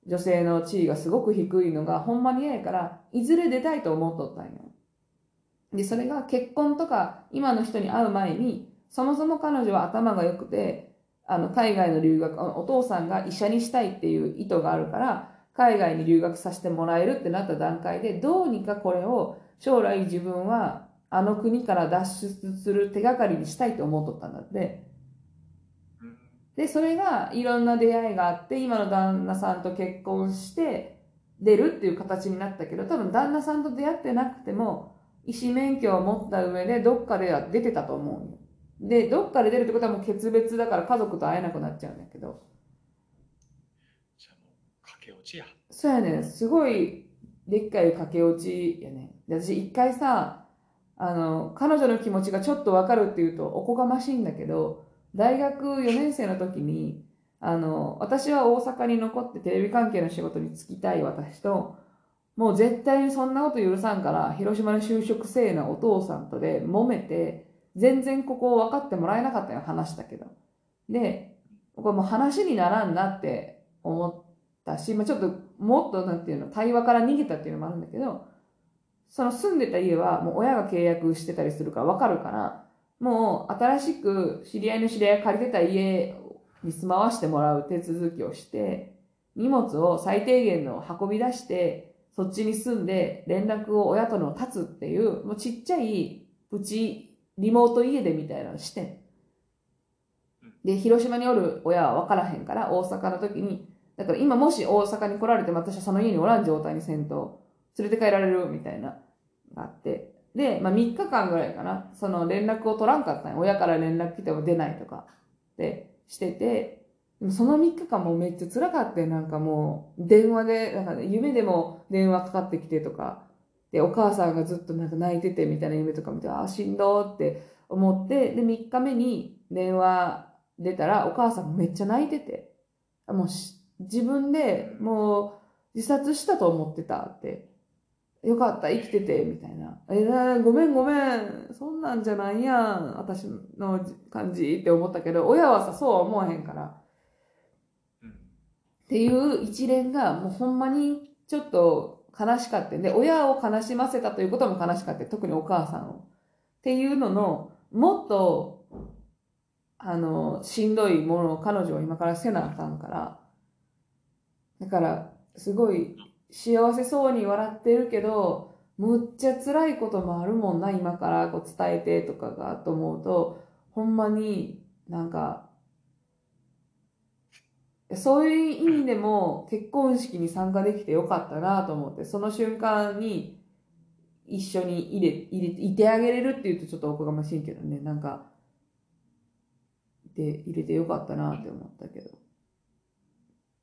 女性の地位がすごく低いのがほんまに嫌やから、いずれ出たいと思っとったんよ。で、それが結婚とか今の人に会う前に、そもそも彼女は頭が良くて、あの、海外の留学、お父さんが医者にしたいっていう意図があるから、海外に留学させてもらえるってなった段階で、どうにかこれを将来自分はあの国から脱出する手がかりにしたいと思っとったんだって。で、それがいろんな出会いがあって、今の旦那さんと結婚して出るっていう形になったけど、多分旦那さんと出会ってなくても、医師免許を持った上でどっかでは出てたと思うよ。で、どっかで出るってことはもう決別だから家族と会えなくなっちゃうんだけど。じゃあもう、駆け落ちや。そうやねんすごいでっかい駆け落ちやねんで私一回さあの彼女の気持ちがちょっとわかるっていうとおこがましいんだけど大学4年生の時にあの私は大阪に残ってテレビ関係の仕事に就きたい私ともう絶対にそんなこと許さんから広島に就職せえなお父さんとで揉めて全然ここを分かってもらえなかったよ話したけど。でこれもう話にならんなって思ったし、まあ、ちょっともっとなんていうの対話から逃げたっていうのもあるんだけどその住んでた家はもう親が契約してたりするから分かるからもう新しく知り合いの知り合いが借りてた家に住まわしてもらう手続きをして荷物を最低限の運び出してそっちに住んで連絡を親との立つっていうもうちっちゃいプチリモート家でみたいなのしてん。で広島におる親は分からへんから大阪の時にだから今もし大阪に来られても私はその家におらん状態にせんと連れて帰られるみたいながあって。で、まあ、3日間ぐらいかな。その連絡を取らんかったんよ親から連絡来ても出ないとかでしてて。でもその3日間もめっちゃ辛かったよなんかもう電話でなんか、ね、夢でも電話かかってきてとかでお母さんがずっとなんか泣いててみたいな夢とか見てああしんどーって思ってで3日目に電話出たらお母さんもめっちゃ泣いててあもうし自分でもう自殺したと思ってたって。よかった、生きてて、みたいな。えー、ごめんごめん、そんなんじゃないやん、私の感じって思ったけど、親はさ、そうは思わへんから。うんっていう一連が、もうほんまにちょっと悲しかったで、親を悲しませたということも悲しかった。特にお母さんを。っていうのの、もっと、あの、しんどいものを彼女は今からせなあかんから。だから、すごい幸せそうに笑ってるけど、むっちゃ辛いこともあるもんな、今からこう伝えてとかが、と思うと、ほんまになんか、そういう意味でも結婚式に参加できてよかったなと思って、その瞬間に一緒に入れ、入れて、いてあげれるって言うとちょっとおこがましいけどね、なんか、で、入れてよかったなって思ったけど。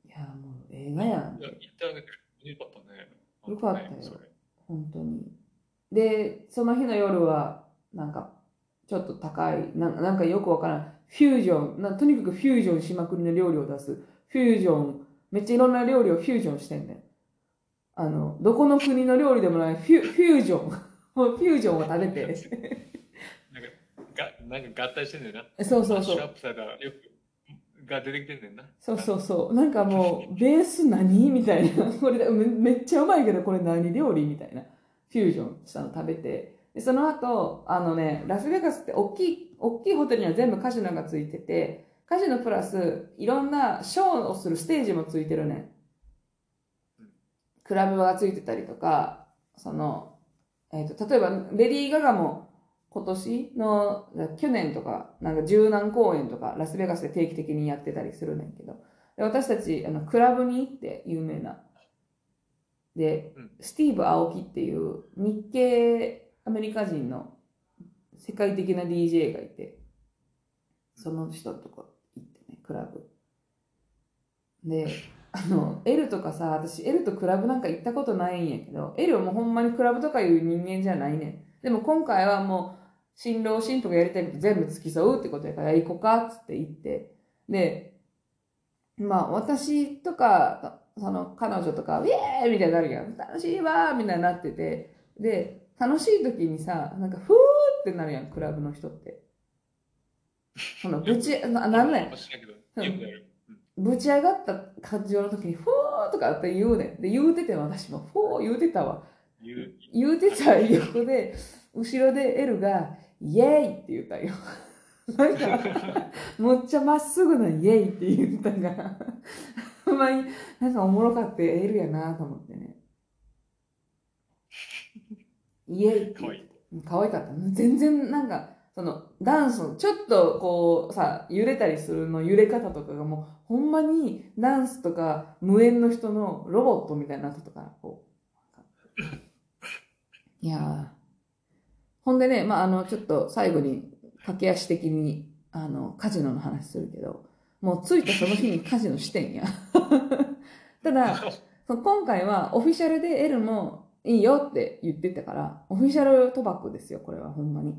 いや、もう映画やんい。や、言ってあげてよかったね。よかったよ本当に。で、その日の夜は、なんか、ちょっと高い、なんなんかよくわからん、フュージョンな、とにかくフュージョンしまくりの料理を出す。フュージョン、めっちゃいろんな料理をフュージョンしてんねん。あの、どこの国の料理でもないフュフュージョン。もうフュージョンを食べて。なんか、がなんか合体してんねんな。そうそうそうシュアップされたらよく、が出てきてんねんな。そうそうそう。なんかもう、ベース何？みたいな。これめめっちゃうまいけど、これ何料理？みたいな。フュージョンしたの食べて。で、その後、あのね、ラスベガスって大きい、大きいホテルには全部カジノがついてて、カジノプラス、いろんなショーをするステージもついてるねん。クラブがついてたりとか、その、えっ、と、例えば、レディー・ガガも今年の、去年とか、なんか十何公演とか、ラスベガスで定期的にやってたりするねんけど、で私たち、あの、クラブに行って、有名な。でうん、スティーブ・アオキっていう日系アメリカ人の世界的な DJ がいて、その人とかクラブ。で、あの、L とかさ、私 L とクラブなんか行ったことないんやけど、L はもうほんまにクラブとかいう人間じゃないねん。でも今回はもう、新郎新婦がやりたいこと全部付き添うってことやから、行こうかっつって行って。で、まあ私とか、その彼女とか、ウェーイみたいになるやん。楽しいわーみたいになってて。で、楽しい時にさ、なんかふーってなるやん、クラブの人って。その、ぶち、ななんねんぶち上がった感情の時に、ふーとかって言うねん。で、言うてて私も、ふー言うてたわ。言う。言うてた横で、後ろでエルが、イエーイって言ったんよ。なんか、むっちゃまっすぐなイエーイって言ったんが、ほんまに、なんかおもろかってエルやなと思ってね。イエーイってかわいい。可愛かった。全然なんか、その、ダンスの、ちょっとこう、さ、揺れたりするの揺れ方とかがもう、ほんまにダンスとか無縁の人のロボットみたいになってたか、こう。いやー。ほんでね、まあ、あの、ちょっと最後に駆け足的に、あの、カジノの話するけど、もう着いたその日にカジノしてんや。ただ、その今回はオフィシャルで L もいいよって言ってたから、オフィシャル賭博ですよ、これはほんまに。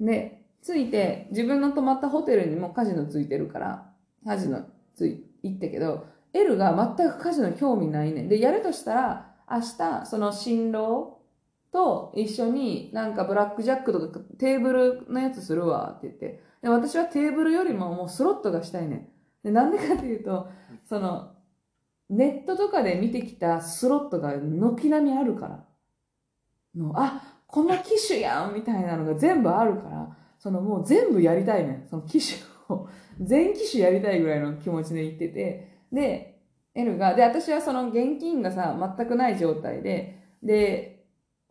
で、着いて、自分の泊まったホテルにもカジノついてるから、カジノつい、行ったけど、L が全くカジノ興味ないねん。で、やるとしたら、明日、その新郎と一緒になんかブラックジャックとかテーブルのやつするわって言って。で、私はテーブルよりももうスロットがしたいねん。で、なんでかっていうと、その、ネットとかで見てきたスロットが軒並みあるから。のあ、この機種やんみたいなのが全部あるから、そのもう全部やりたいね。その機種を。全機種やりたいぐらいの気持ちで言ってて。で、L が、で、私はその現金がさ、全くない状態で、で、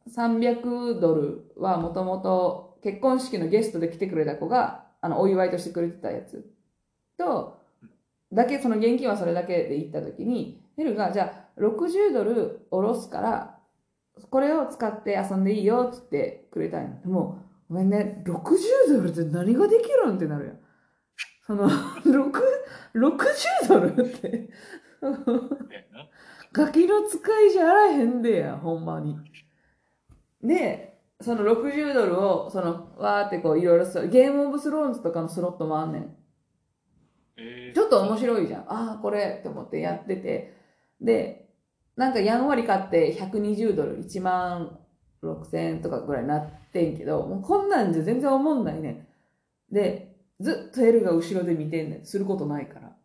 300ドルはもともと結婚式のゲストで来てくれた子が、あの、お祝いとしてくれてたやつと、だけ、その現金はそれだけで行った時に、ヘルが、じゃあ、60ドル下ろすから、これを使って遊んでいいよって言ってくれたんや。でも、ごめんね、60ドルって何ができるんってなるやん。その、6、60ドルって。ガキの使いじゃあらへんでや、ほんまに。で、その60ドルを、その、わーってこういろいろすゲームオブスローンズとかのスロットもあんねん。えーちょっと面白いじゃん。ああ、これって思ってやってて。で、なんかやんわり買って120ドル、1万6000円とかぐらいになっててんけど、もうこんなんじゃ全然思んないねん。で、ずっと L が後ろで見てんねん。することないから。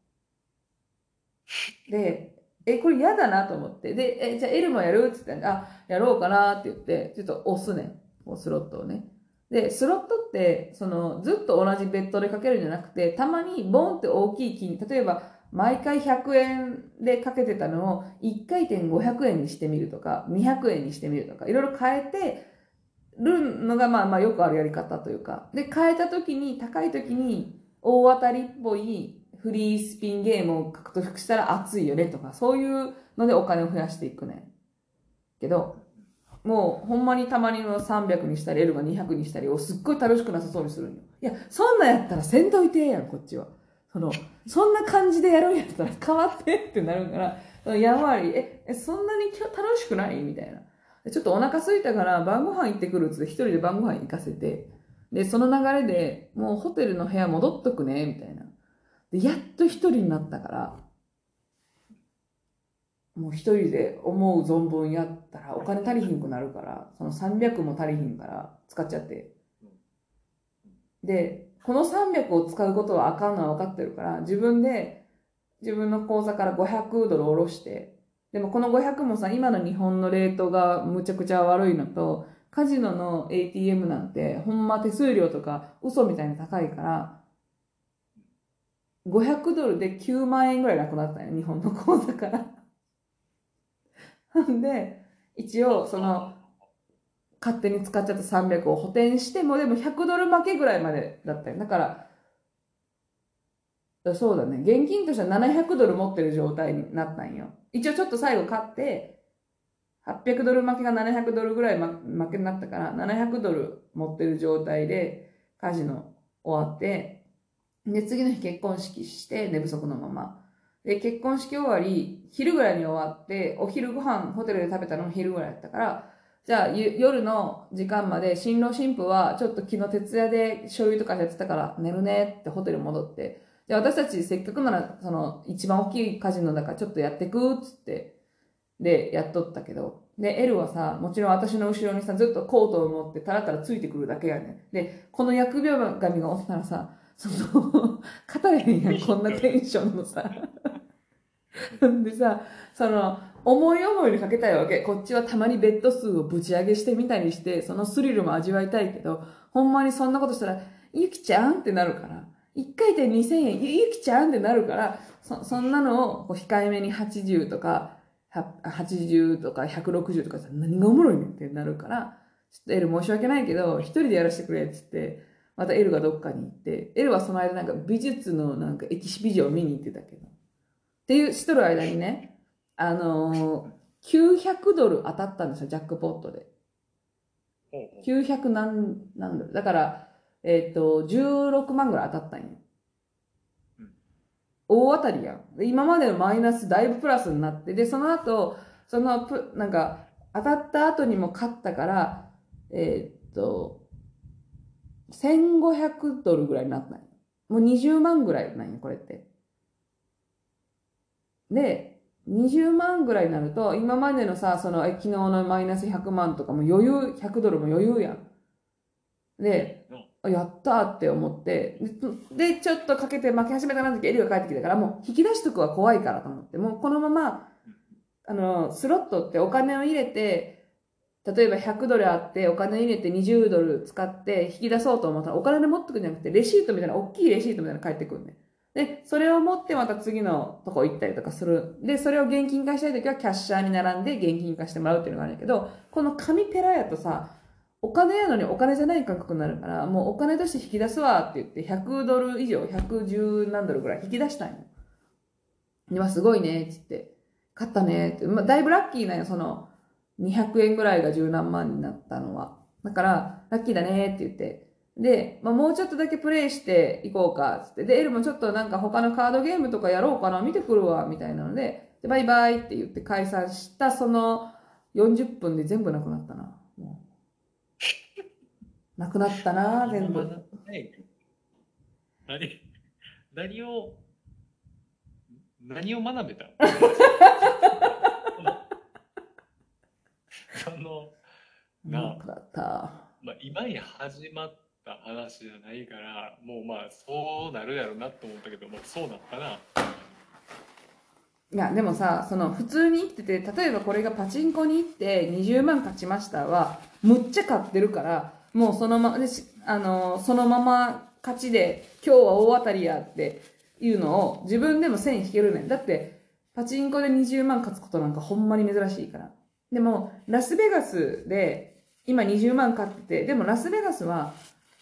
で、え、これ嫌だなと思って。で、え、じゃあ L もやる？って言って、あ、やろうかなって言って、ちょっと押すねん。こうスロットをね。で、スロットって、その、ずっと同じベッドでかけるんじゃなくて、たまにボンって大きい金、例えば、毎回100円でかけてたのを1回転500円にしてみるとか、200円にしてみるとか、いろいろ変えてるのがまあまあよくあるやり方というか。で、変えた時に、高い時に大当たりっぽいフリースピンゲームを獲得したら熱いよねとか、そういうのでお金を増やしていくね。けど、もうほんまにたまにの300にしたり L が200にしたりをすっごい楽しくなさそうにするんよ。いや、そんなやったらせんといてやん、こっちは。その、そんな感じでやるんやったら変わってってなるから、やんわり、え、え、そんなに楽しくない？みたいな。ちょっとお腹空いたから晩ご飯行ってくるっつって一人で晩ご飯行かせて、で、その流れでもうホテルの部屋戻っとくね、みたいな。で、やっと一人になったから、もう一人で思う存分やったらお金足りひんくなるから、その300も足りひんから使っちゃって。で、この300を使うことはあかんのは分かってるから、自分で自分の口座から500ドル下ろして、でもこの500もさ、今の日本のレートがむちゃくちゃ悪いのと、カジノの ATM なんてほんま手数料とか嘘みたいに高いから、500ドルで9万円ぐらいなくなったよ、日本の口座から。ん で、一応、その、勝手に使っちゃった300を補填しても、でも100ドル負けぐらいまでだったよ。だから、そうだね。現金としては700ドル持ってる状態になったんよ。一応ちょっと最後買って、800ドル負けが700ドルぐらい負けになったから、700ドル持ってる状態でカジノ終わって、で、次の日結婚式して、寝不足のまま。で、結婚式終わり、昼ぐらいに終わって、お昼ご飯ホテルで食べたのも昼ぐらいだったから、じゃあ夜の時間まで新郎新婦はちょっと昨日徹夜で醤油とかやってたから寝るねってホテル戻って、で、私たちせっかくならその一番大きいカジノだからちょっとやってくっつって、で、やっとったけど、で、エルはさ、もちろん私の後ろにさ、ずっとコートを持ってタラタラついてくるだけやねで、この疫病神がおったらさ、その、語れへんやん、こんなテンションのさ。でさ、その、思い思いにかけたいわけ。こっちはたまにベッド数をぶち上げしてみたりして、そのスリルも味わいたいけど、ほんまにそんなことしたら、ゆきちゃん？ってなるから、一回で2000円、ゆゆきちゃんってなるから、そそんなのをこう控えめに80とか、80とか160とかさ、何がおもろいねんってなるから、ちょっとエル申し訳ないけど、一人でやらせてくれって言って、またエルがどっかに行って、エルはその間なんか美術のなんかエキシビジョンを見に行ってたけど、っていうしとる間にね、あのー、900ドル当たったんですよ、ジャックポットで。900何、何ドル。だから、えっ、ー、と、16万ぐらい当たったんよ。大当たりやん。今までのマイナスだいぶプラスになって、で、その後、そのプ、なんか、当たった後にも勝ったから、えっ、ー、と、1500ドルぐらいになったんよ。もう20万ぐらいなんよ、これって。で、20万ぐらいになると、今までのさ、その、昨日のマイナス100万とかも余裕、100ドルも余裕やん。で、やったーって思って、で、ちょっとかけて負け始めたな時、エリが帰ってきたから、もう引き出しとくは怖いからと思って、もうこのまま、あの、スロットってお金を入れて、例えば100ドルあって、お金入れて20ドル使って引き出そうと思ったら、お金で持ってくんじゃなくて、レシートみたいな、大きいレシートみたいなの返ってくるね。で、それを持ってまた次のとこ行ったりとかする。で、それを現金化したいときはキャッシャーに並んで現金化してもらうっていうのがあるんだけど、この紙ペラやとさ、お金やのにお金じゃない感覚になるから、もうお金として引き出すわって言って、100ドル以上、110何ドルぐらい引き出したんよ。で、まあすごいね、って言って、買ったねって。まあだいぶラッキーなんよ、その、200円ぐらいが十何万になったのは。だから、ラッキーだねって言って、で、まあ、もうちょっとだけプレイしていこうか、つって。で、エルもちょっとなんか他のカードゲームとかやろうかな、見てくるわ、みたいなので、でバイバイって言って解散したその40分で全部なくなったな。もう。なくなったな、全部。何、何を、何を学べた その、なくなった。まあ、今に始まっった話じゃないからもうまあそうなるやろうなと思ったけど、まあ、そうなったな。いやでもさその普通に生きてて例えばこれがパチンコに行って20万勝ちましたはむっちゃ買ってるからもうそのままあのそのまま勝ちで今日は大当たりやっていうのを自分でも線引けるねん。だって、パチンコで20万勝つことなんかほんまに珍しいから。でも、ラスベガスで今20万勝ってて、でもラスベガスは、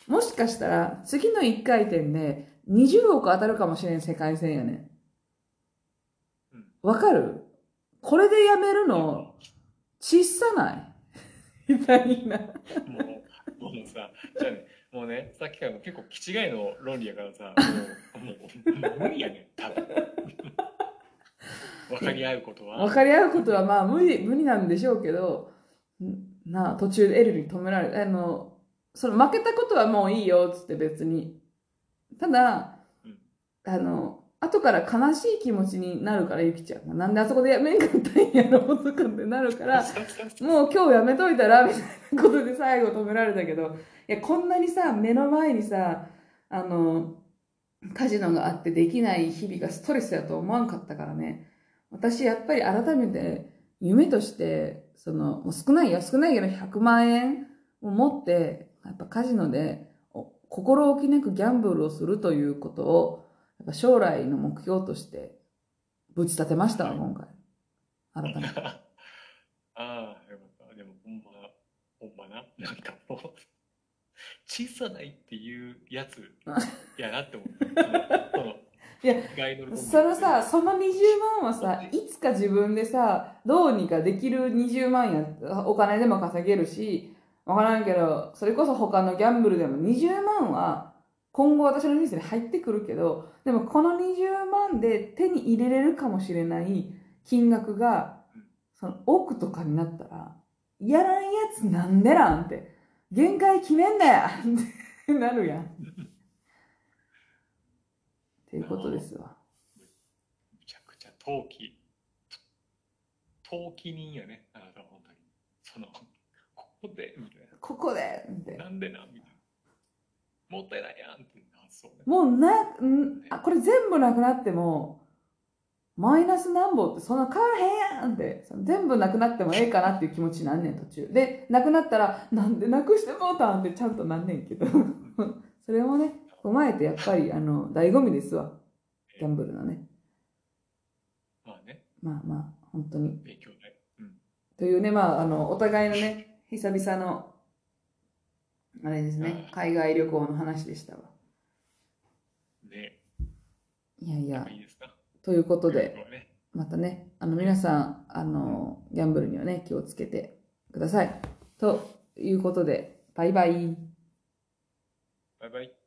もしかしたら次の1回転で20億当たるかもしれん世界戦やねうんん。わかる？これでやめるの、小さない？みたいな。もう、さ、じゃあね、もうね、さっきからも結構気違いの論理やからさ、もう、もう、無理やねん、多分。分かり合うことは。分かり合うことはまあ無理、無理なんでしょうけど、んなあ、途中でエルに止められあの、その負けたことはもういいよ、つって別に。ただうん、あの、後から悲しい気持ちになるから、ゆきちゃんが。なんであそこでやめんかったんやろ、とかってなるから、もう今日やめといたら、みたいなことで最後止められたけど、いや、こんなにさ、目の前にさ、あの、カジノがあってできない日々がストレスだと思わんかったからね。私、やっぱり改めて、夢として、その、もう少ないよ、少ないけど100万円を持って、やっぱカジノで、お心置きなくギャンブルをするということを、将来の目標として、ぶち立てましたわ、はい今回。改めて。ああ、よかった。でも、ほんま、ほんまな。なんかもう、小さないっていうやつ やなって思う。いや、そのさ、その20万はさ、いつか自分でさ、どうにかできる20万や、お金でも稼げるし、わからんけど、それこそ他のギャンブルでも20万は、今後私の人生に入ってくるけど、でもこの20万で手に入れれるかもしれない金額がうん、その億とかになったら、やらんやつなんでなんって、限界決めんなやってなるやん。っていうことですわ。むちゃくちゃ投機、投機人やね、あなたは本当に。その、ここで、みたいここでみたいな。な。なんでなんみたいな。もったいないやんってな、そうね。もうな、んあ、これ全部なくなっても、マイナスなんぼってそんな変わらへんやんって、その全部なくなってもええかなっていう気持ちになんねん途中。で、なくなったら、なんでなくしてもうたんってちゃんとなんねんけど。それもね、踏まえてやっぱり、あの、醍醐味ですわ。ギャンブルのね。まあね、まあまあ、本当に。勉強で。うん。というね、まあ、あの、お互いのね、久々の、あれですね、海外旅行の話でしたわ。ね、いやいや、いいですか？ということこで、ねまたね、あの皆さん、あの、ギャンブルにはね、気をつけてください。ということで、バイバイ。バイバイ。